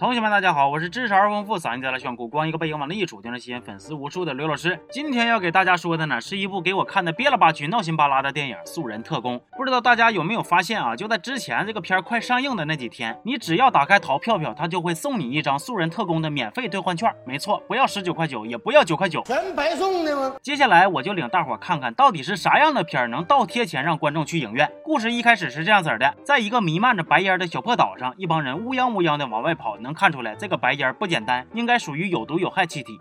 同学们，大家好，我是知识而丰富、嗓音贼拉炫酷、光一个背影往那一杵就能吸引粉丝无数的刘老师。今天要给大家说的呢，是一部给我看的憋了吧屈、闹心巴拉的电影《素人特工》。不知道大家有没有发现啊？就在之前这个片儿快上映的那几天，你只要打开淘票票，它就会送你一张《素人特工》的免费兑换券。没错，不要十九块九，也不要九块九，全白送的吗？接下来我就领大伙看看到底是啥样的片儿能倒贴钱让观众去影院。故事一开始是这样子的，在一个弥漫着白烟的小破岛上，一帮人乌泱乌泱的往外跑，能能看出来这个白烟不简单，应该属于有毒有害气体。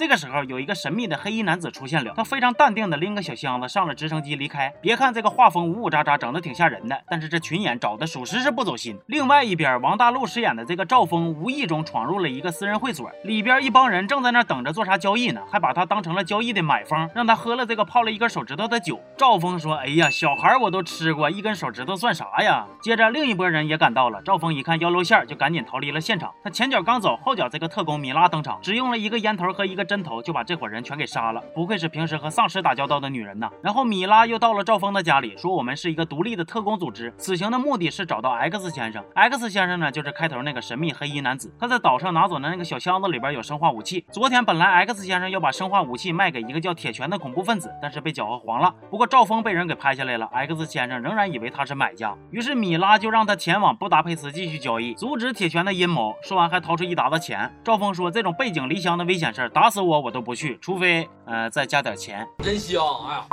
这个时候，有一个神秘的黑衣男子出现了。他非常淡定的拎个小箱子上了直升机离开。别看这个画风呜呜喳喳，整的挺吓人的，但是这群演找的属实是不走心。另外一边，王大陆饰演的这个赵峰无意中闯入了一个私人会所，里边一帮人正在那等着做啥交易呢，还把他当成了交易的买方，让他喝了这个泡了一根手指头的酒。赵峰说：“哎呀，小孩我都吃过，一根手指头算啥呀？”接着，另一拨人也赶到了。赵峰一看要露馅，就赶紧逃离了现场。他前脚刚走，后脚这个特工米拉登场，只用了一个烟头和一个针头，就把这伙人全给杀了。不愧是平时和丧尸打交道的女人呐。然后米拉又到了赵峰的家里，说我们是一个独立的特工组织，此行的目的是找到 X 先生。X 先生呢，就是开头那个神秘黑衣男子。他在岛上拿走的那个小箱子里边有生化武器。昨天本来 X 先生要把生化武器卖给一个叫铁拳的恐怖分子，但是被搅和黄了。不过赵峰被人给拍下来了，X 先生仍然以为他是买家，于是米拉就让他前往布达佩斯继续交易，阻止铁拳的阴谋。说完还掏出一沓子钱。赵峰说：“这种背井离乡的危险事儿，打死我我都不去。”除非，呃，再加点钱，真香！哎呀。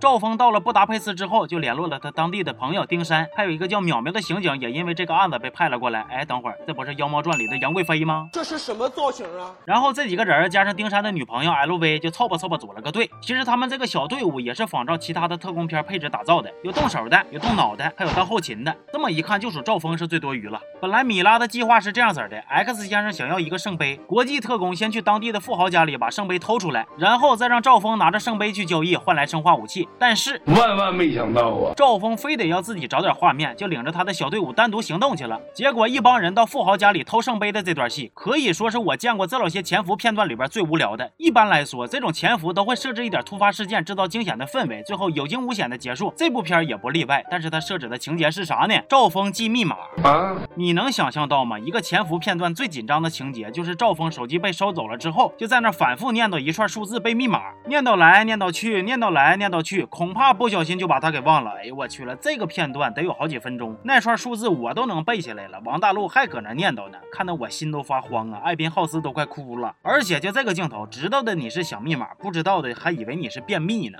赵峰到了布达佩斯之后，就联络了他当地的朋友丁山，还有一个叫淼淼的刑警，也因为这个案子被派了过来。哎，等会儿，这不是《妖猫传》里的杨贵妃吗？这是什么造型啊？然后这几个人加上丁山的女朋友 LV，就凑吧凑吧组了个队。其实他们这个小队伍也是仿照其他的特工片配置打造的，有动手的，有动脑的，还有当后勤的。这么一看，就属赵峰是最多余了。本来米拉的计划是这样子的：X 先生想要一个圣杯，国际特工先去当地的富豪家里把圣杯偷出来，然后再让赵峰拿着圣杯去交易，换来生化武器。但是万。万万没想到啊！赵峰非得要自己找点画面，就领着他的小队伍单独行动去了。结果一帮人到富豪家里偷圣杯的这段戏，可以说是我见过这老些潜伏片段里边最无聊的。一般来说，这种潜伏都会设置一点突发事件，制造惊险的氛围，最后有惊无险的结束。这部片也不例外。但是他设置的情节是啥呢？赵峰记密码啊！你能想象到吗？一个潜伏片段最紧张的情节，就是赵峰手机被收走了之后，就在那反复念叨一串数字背密码，念叨来念叨去，念叨来念叨去，恐怕不小。心就把他给忘了。哎呦我去了，这个片段得有好几分钟，那串数字我都能背下来了。王大陆还搁那念叨呢，看得我心都发慌啊！艾宾浩斯都快哭了。而且就这个镜头，知道的你是想密码，不知道的还以为你是便秘呢。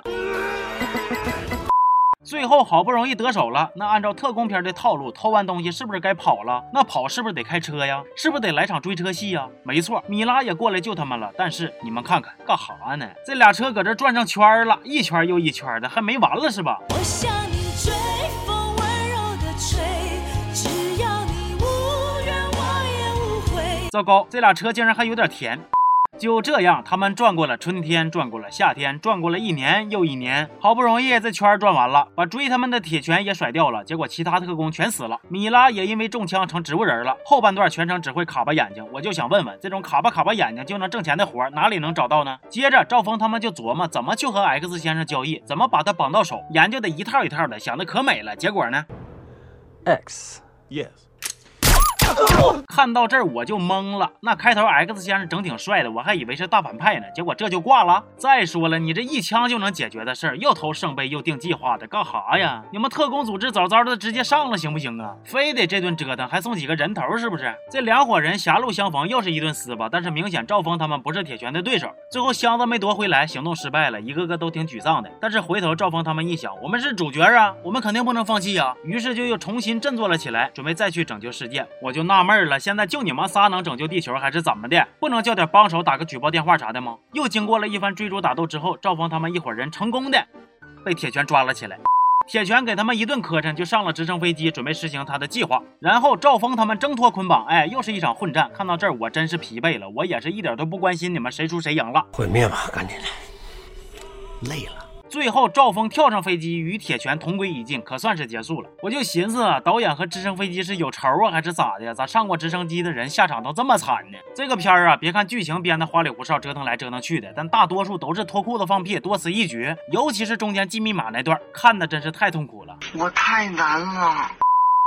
最后好不容易得手了，那按照特工片的套路，偷完东西是不是该跑了？那跑是不是得开车呀？是不是得来场追车戏呀？没错，米拉也过来救他们了。但是你们看看，干哈呢？这俩车搁这转上圈了，一圈又一圈的，还没完了是吧？我向你追，风温柔的吹，只要你无怨我也无悔。糟糕，这俩车竟然还有点甜。就这样，他们转过了春天，转过了夏天，转过了一年又一年，好不容易这圈转完了，把追他们的铁拳也甩掉了。结果其他特工全死了，米拉也因为中枪成植物人了。后半段全程只会卡巴眼睛，我就想问问，这种卡巴卡巴眼睛就能挣钱的活哪里能找到呢？接着赵峰他们就琢磨怎么去和 X 先生交易，怎么把他绑到手，研究的一套一套的，想的可美了。结果呢？X，Yes。看到这儿我就懵了，那开头 X 先生整挺帅的，我还以为是大反派呢，结果这就挂了。再说了，你这一枪就能解决的事儿，又偷圣杯又定计划的，干哈呀？你们特工组织早早的直接上了行不行啊？非得这顿折腾，还送几个人头是不是？这两伙人狭路相逢，又是一顿撕吧。但是明显赵峰他们不是铁拳的对手，最后箱子没夺回来，行动失败了，一个个都挺沮丧的。但是回头赵峰他们一想，我们是主角啊，我们肯定不能放弃呀，于是就又重新振作了起来，准备再去拯救世界。我。就纳闷了，现在就你们仨能拯救地球，还是怎么的？不能叫点帮手打个举报电话啥的吗？又经过了一番追逐打斗之后，赵峰他们一伙人成功的被铁拳抓了起来。铁拳给他们一顿磕碜，就上了直升飞机，准备实行他的计划。然后赵峰他们挣脱捆绑，哎，又是一场混战。看到这儿，我真是疲惫了，我也是一点都不关心你们谁输谁赢了。毁灭吧，赶紧的，累了。最后，赵峰跳上飞机，与铁拳同归于尽，可算是结束了。我就寻思啊，导演和直升飞机是有仇啊，还是咋的？咋上过直升机的人下场都这么惨呢？这个片儿啊，别看剧情编的花里胡哨，折腾来折腾去的，但大多数都是脱裤子放屁，多此一举。尤其是中间记密码那段，看的真是太痛苦了。我太难了。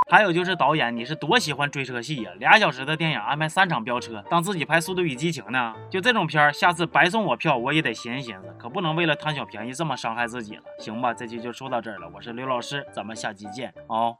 还有就是导演，你是多喜欢追车戏呀？俩小时的电影安排三场飙车，当自己拍《速度与激情》呢？就这种片儿，下次白送我票我也得寻思寻思，可不能为了贪小便宜这么伤害自己了。行吧，这期就说到这儿了，我是刘老师，咱们下期见哦。